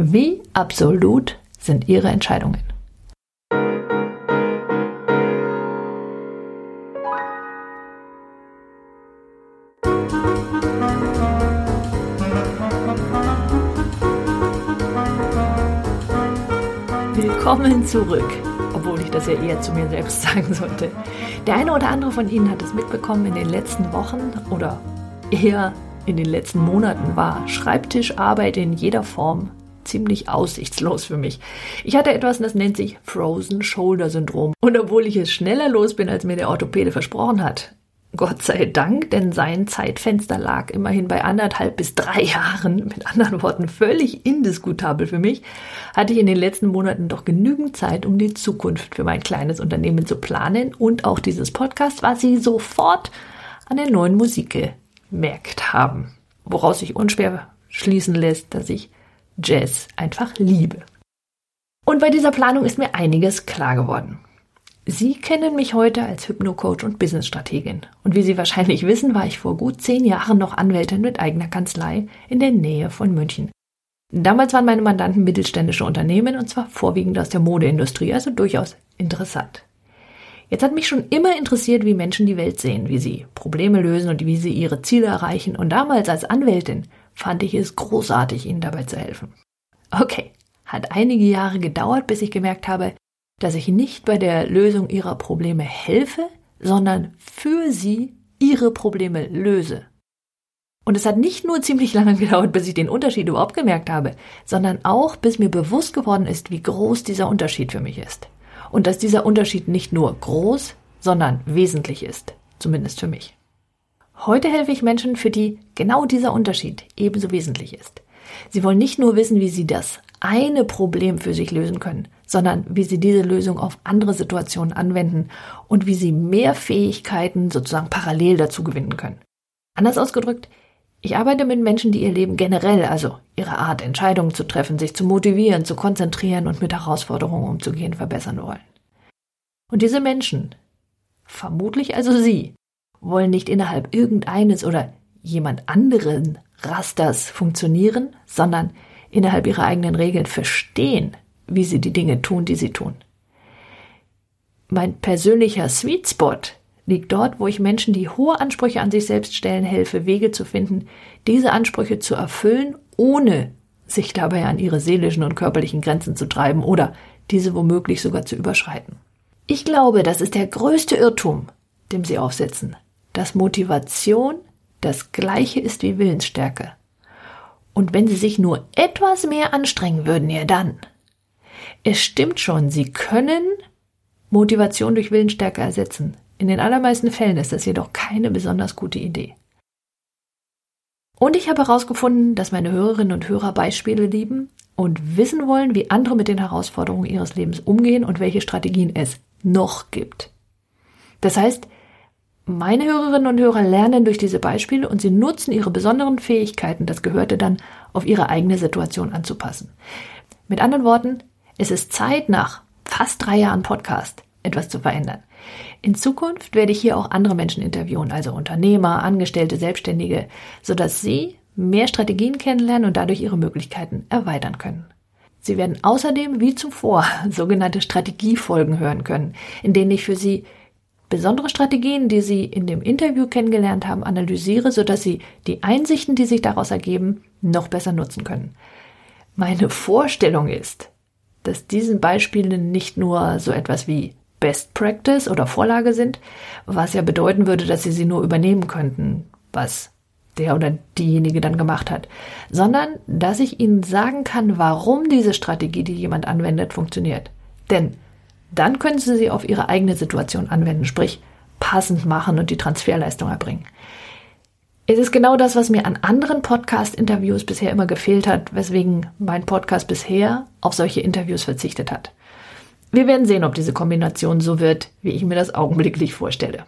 Wie absolut sind Ihre Entscheidungen? Willkommen zurück, obwohl ich das ja eher zu mir selbst sagen sollte. Der eine oder andere von Ihnen hat es mitbekommen in den letzten Wochen oder eher in den letzten Monaten war Schreibtischarbeit in jeder Form ziemlich aussichtslos für mich. Ich hatte etwas, das nennt sich Frozen Shoulder Syndrom. Und obwohl ich es schneller los bin, als mir der Orthopäde versprochen hat, Gott sei Dank, denn sein Zeitfenster lag immerhin bei anderthalb bis drei Jahren, mit anderen Worten völlig indiskutabel für mich, hatte ich in den letzten Monaten doch genügend Zeit, um die Zukunft für mein kleines Unternehmen zu planen und auch dieses Podcast war sie sofort an der neuen Musik gemerkt haben, woraus sich unschwer schließen lässt, dass ich Jazz einfach liebe. Und bei dieser Planung ist mir einiges klar geworden. Sie kennen mich heute als Hypnocoach und Businessstrategin. Und wie Sie wahrscheinlich wissen, war ich vor gut zehn Jahren noch Anwältin mit eigener Kanzlei in der Nähe von München. Damals waren meine Mandanten mittelständische Unternehmen und zwar vorwiegend aus der Modeindustrie, also durchaus interessant. Jetzt hat mich schon immer interessiert, wie Menschen die Welt sehen, wie sie Probleme lösen und wie sie ihre Ziele erreichen. Und damals als Anwältin fand ich es großartig, ihnen dabei zu helfen. Okay, hat einige Jahre gedauert, bis ich gemerkt habe, dass ich nicht bei der Lösung ihrer Probleme helfe, sondern für sie ihre Probleme löse. Und es hat nicht nur ziemlich lange gedauert, bis ich den Unterschied überhaupt gemerkt habe, sondern auch bis mir bewusst geworden ist, wie groß dieser Unterschied für mich ist. Und dass dieser Unterschied nicht nur groß, sondern wesentlich ist, zumindest für mich. Heute helfe ich Menschen, für die genau dieser Unterschied ebenso wesentlich ist. Sie wollen nicht nur wissen, wie sie das eine Problem für sich lösen können, sondern wie sie diese Lösung auf andere Situationen anwenden und wie sie mehr Fähigkeiten sozusagen parallel dazu gewinnen können. Anders ausgedrückt, ich arbeite mit Menschen, die ihr Leben generell, also ihre Art, Entscheidungen zu treffen, sich zu motivieren, zu konzentrieren und mit Herausforderungen umzugehen, verbessern wollen. Und diese Menschen, vermutlich also Sie, wollen nicht innerhalb irgendeines oder jemand anderen Rasters funktionieren, sondern innerhalb ihrer eigenen Regeln verstehen, wie sie die Dinge tun, die sie tun. Mein persönlicher Sweet Spot liegt dort, wo ich Menschen, die hohe Ansprüche an sich selbst stellen, helfe, Wege zu finden, diese Ansprüche zu erfüllen, ohne sich dabei an ihre seelischen und körperlichen Grenzen zu treiben oder diese womöglich sogar zu überschreiten. Ich glaube, das ist der größte Irrtum, dem sie aufsetzen, dass Motivation das gleiche ist wie Willensstärke. Und wenn sie sich nur etwas mehr anstrengen würden, ja dann. Es stimmt schon, sie können Motivation durch Willensstärke ersetzen. In den allermeisten Fällen ist das jedoch keine besonders gute Idee. Und ich habe herausgefunden, dass meine Hörerinnen und Hörer Beispiele lieben und wissen wollen, wie andere mit den Herausforderungen ihres Lebens umgehen und welche Strategien es noch gibt. Das heißt, meine Hörerinnen und Hörer lernen durch diese Beispiele und sie nutzen ihre besonderen Fähigkeiten, das Gehörte dann auf ihre eigene Situation anzupassen. Mit anderen Worten, es ist Zeit nach fast drei Jahren Podcast etwas zu verändern. In Zukunft werde ich hier auch andere Menschen interviewen, also Unternehmer, Angestellte, Selbstständige, sodass sie mehr Strategien kennenlernen und dadurch ihre Möglichkeiten erweitern können. Sie werden außerdem wie zuvor sogenannte Strategiefolgen hören können, in denen ich für Sie besondere Strategien, die Sie in dem Interview kennengelernt haben, analysiere, sodass Sie die Einsichten, die sich daraus ergeben, noch besser nutzen können. Meine Vorstellung ist, dass diesen Beispielen nicht nur so etwas wie Best Practice oder Vorlage sind, was ja bedeuten würde, dass Sie sie nur übernehmen könnten, was der oder diejenige dann gemacht hat, sondern dass ich Ihnen sagen kann, warum diese Strategie, die jemand anwendet, funktioniert. Denn dann können Sie sie auf Ihre eigene Situation anwenden, sprich passend machen und die Transferleistung erbringen. Es ist genau das, was mir an anderen Podcast-Interviews bisher immer gefehlt hat, weswegen mein Podcast bisher auf solche Interviews verzichtet hat. Wir werden sehen, ob diese Kombination so wird, wie ich mir das augenblicklich vorstelle.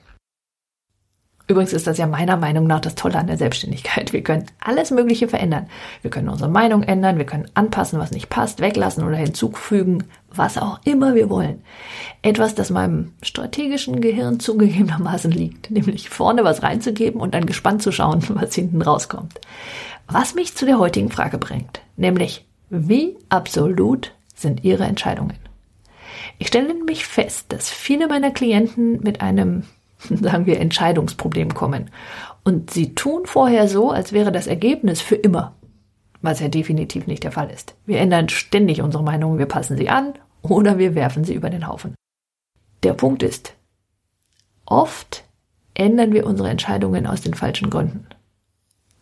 Übrigens ist das ja meiner Meinung nach das Tolle an der Selbstständigkeit. Wir können alles Mögliche verändern. Wir können unsere Meinung ändern, wir können anpassen, was nicht passt, weglassen oder hinzufügen, was auch immer wir wollen. Etwas, das meinem strategischen Gehirn zugegebenermaßen liegt, nämlich vorne was reinzugeben und dann gespannt zu schauen, was hinten rauskommt. Was mich zu der heutigen Frage bringt, nämlich, Wie absolut sind Ihre Entscheidungen? Ich stelle nämlich fest, dass viele meiner Klienten mit einem, sagen wir, Entscheidungsproblem kommen. Und sie tun vorher so, als wäre das Ergebnis für immer. Was ja definitiv nicht der Fall ist. Wir ändern ständig unsere Meinung, wir passen sie an oder wir werfen sie über den Haufen. Der Punkt ist, oft ändern wir unsere Entscheidungen aus den falschen Gründen.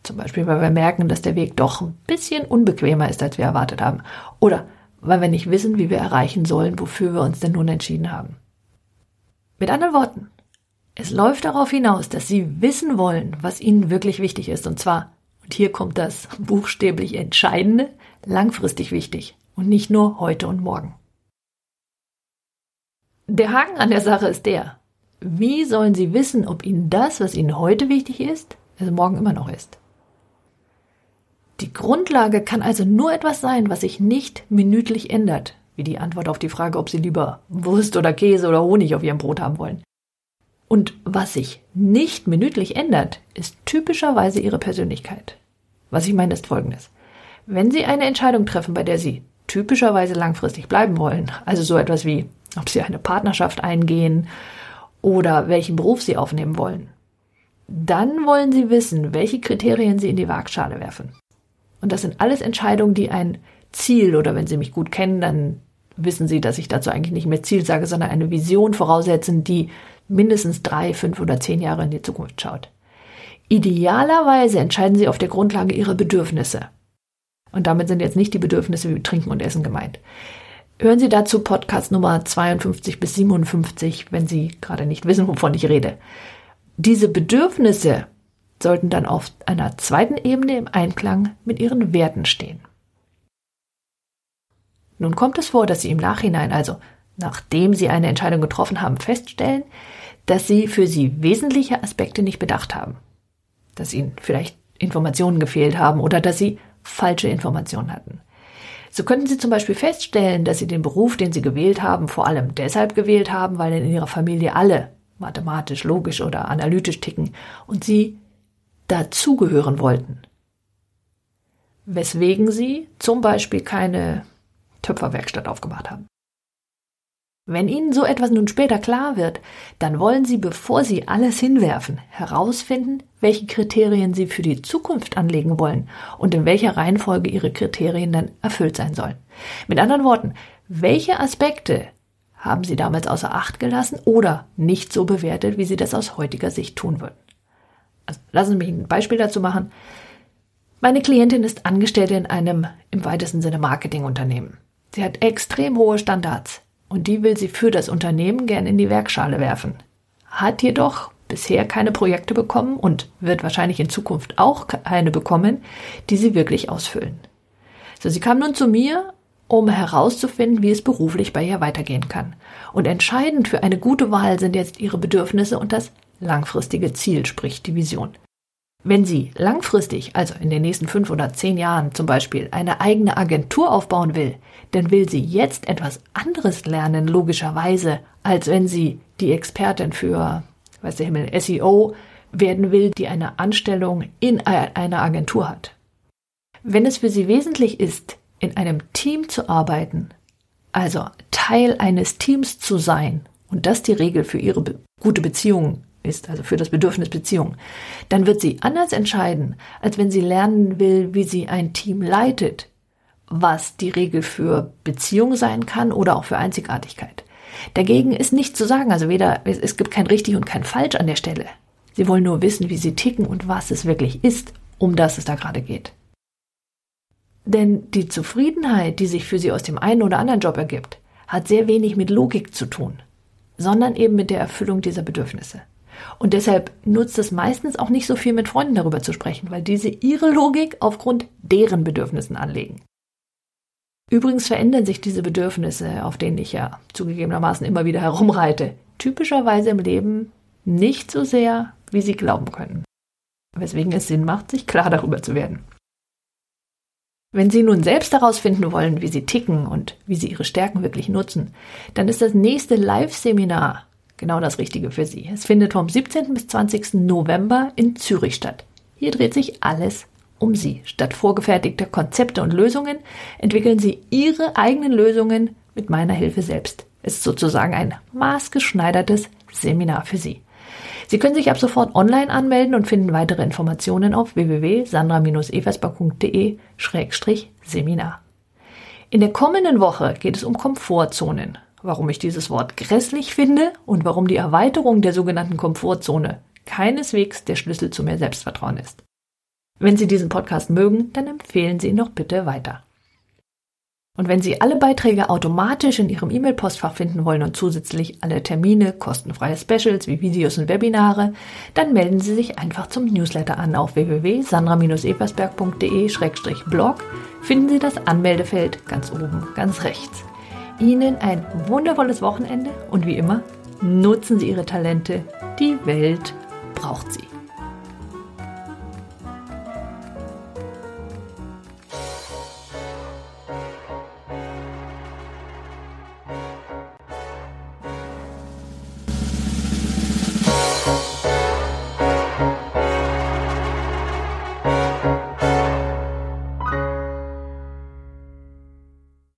Zum Beispiel, weil wir merken, dass der Weg doch ein bisschen unbequemer ist, als wir erwartet haben. Oder weil wir nicht wissen, wie wir erreichen sollen, wofür wir uns denn nun entschieden haben. Mit anderen Worten, es läuft darauf hinaus, dass Sie wissen wollen, was Ihnen wirklich wichtig ist. Und zwar, und hier kommt das buchstäblich Entscheidende, langfristig wichtig und nicht nur heute und morgen. Der Haken an der Sache ist der, wie sollen Sie wissen, ob Ihnen das, was Ihnen heute wichtig ist, also morgen immer noch ist? Die Grundlage kann also nur etwas sein, was sich nicht minütlich ändert, wie die Antwort auf die Frage, ob Sie lieber Wurst oder Käse oder Honig auf Ihrem Brot haben wollen. Und was sich nicht minütlich ändert, ist typischerweise Ihre Persönlichkeit. Was ich meine, ist Folgendes. Wenn Sie eine Entscheidung treffen, bei der Sie typischerweise langfristig bleiben wollen, also so etwas wie, ob Sie eine Partnerschaft eingehen oder welchen Beruf Sie aufnehmen wollen, dann wollen Sie wissen, welche Kriterien Sie in die Waagschale werfen. Und das sind alles Entscheidungen, die ein Ziel oder wenn Sie mich gut kennen, dann wissen Sie, dass ich dazu eigentlich nicht mehr Ziel sage, sondern eine Vision voraussetzen, die mindestens drei, fünf oder zehn Jahre in die Zukunft schaut. Idealerweise entscheiden Sie auf der Grundlage Ihrer Bedürfnisse. Und damit sind jetzt nicht die Bedürfnisse wie Trinken und Essen gemeint. Hören Sie dazu Podcast Nummer 52 bis 57, wenn Sie gerade nicht wissen, wovon ich rede. Diese Bedürfnisse sollten dann auf einer zweiten Ebene im Einklang mit ihren Werten stehen. Nun kommt es vor, dass Sie im Nachhinein, also nachdem Sie eine Entscheidung getroffen haben, feststellen, dass Sie für Sie wesentliche Aspekte nicht bedacht haben. Dass Ihnen vielleicht Informationen gefehlt haben oder dass Sie falsche Informationen hatten. So könnten Sie zum Beispiel feststellen, dass Sie den Beruf, den Sie gewählt haben, vor allem deshalb gewählt haben, weil in Ihrer Familie alle mathematisch, logisch oder analytisch ticken und Sie dazugehören wollten. Weswegen sie zum Beispiel keine Töpferwerkstatt aufgemacht haben. Wenn Ihnen so etwas nun später klar wird, dann wollen Sie, bevor Sie alles hinwerfen, herausfinden, welche Kriterien Sie für die Zukunft anlegen wollen und in welcher Reihenfolge Ihre Kriterien dann erfüllt sein sollen. Mit anderen Worten, welche Aspekte haben Sie damals außer Acht gelassen oder nicht so bewertet, wie Sie das aus heutiger Sicht tun würden? Also lassen Sie mich ein Beispiel dazu machen. Meine Klientin ist Angestellte in einem im weitesten Sinne Marketingunternehmen. Sie hat extrem hohe Standards und die will sie für das Unternehmen gern in die Werkschale werfen. Hat jedoch bisher keine Projekte bekommen und wird wahrscheinlich in Zukunft auch keine bekommen, die sie wirklich ausfüllen. So, sie kam nun zu mir, um herauszufinden, wie es beruflich bei ihr weitergehen kann. Und entscheidend für eine gute Wahl sind jetzt ihre Bedürfnisse und das langfristige Ziel, sprich die Vision. Wenn sie langfristig, also in den nächsten fünf oder zehn Jahren zum Beispiel, eine eigene Agentur aufbauen will, dann will sie jetzt etwas anderes lernen, logischerweise, als wenn sie die Expertin für, weiß der Himmel, SEO werden will, die eine Anstellung in einer Agentur hat. Wenn es für sie wesentlich ist, in einem Team zu arbeiten, also Teil eines Teams zu sein, und das die Regel für ihre gute Beziehung ist, also für das Bedürfnis Beziehung, dann wird sie anders entscheiden, als wenn sie lernen will, wie sie ein Team leitet, was die Regel für Beziehung sein kann oder auch für Einzigartigkeit. Dagegen ist nichts zu sagen, also weder, es gibt kein richtig und kein falsch an der Stelle. Sie wollen nur wissen, wie sie ticken und was es wirklich ist, um das es da gerade geht. Denn die Zufriedenheit, die sich für sie aus dem einen oder anderen Job ergibt, hat sehr wenig mit Logik zu tun, sondern eben mit der Erfüllung dieser Bedürfnisse. Und deshalb nutzt es meistens auch nicht so viel mit Freunden darüber zu sprechen, weil diese ihre Logik aufgrund deren Bedürfnissen anlegen. Übrigens verändern sich diese Bedürfnisse, auf denen ich ja zugegebenermaßen immer wieder herumreite, typischerweise im Leben nicht so sehr, wie Sie glauben können. Weswegen es Sinn macht, sich klar darüber zu werden. Wenn Sie nun selbst herausfinden wollen, wie Sie ticken und wie Sie Ihre Stärken wirklich nutzen, dann ist das nächste Live-Seminar genau das Richtige für Sie. Es findet vom 17. bis 20. November in Zürich statt. Hier dreht sich alles um Sie. Statt vorgefertigter Konzepte und Lösungen entwickeln Sie Ihre eigenen Lösungen mit meiner Hilfe selbst. Es ist sozusagen ein maßgeschneidertes Seminar für Sie. Sie können sich ab sofort online anmelden und finden weitere Informationen auf www.sandra-eversberg.de-seminar. In der kommenden Woche geht es um Komfortzonen, warum ich dieses Wort grässlich finde und warum die Erweiterung der sogenannten Komfortzone keineswegs der Schlüssel zu mehr Selbstvertrauen ist. Wenn Sie diesen Podcast mögen, dann empfehlen Sie ihn doch bitte weiter. Und wenn Sie alle Beiträge automatisch in Ihrem E-Mail-Postfach finden wollen und zusätzlich alle Termine, kostenfreie Specials wie Videos und Webinare, dann melden Sie sich einfach zum Newsletter an auf www.sandra-eversberg.de-blog finden Sie das Anmeldefeld ganz oben, ganz rechts. Ihnen ein wundervolles Wochenende und wie immer, nutzen Sie Ihre Talente. Die Welt braucht sie.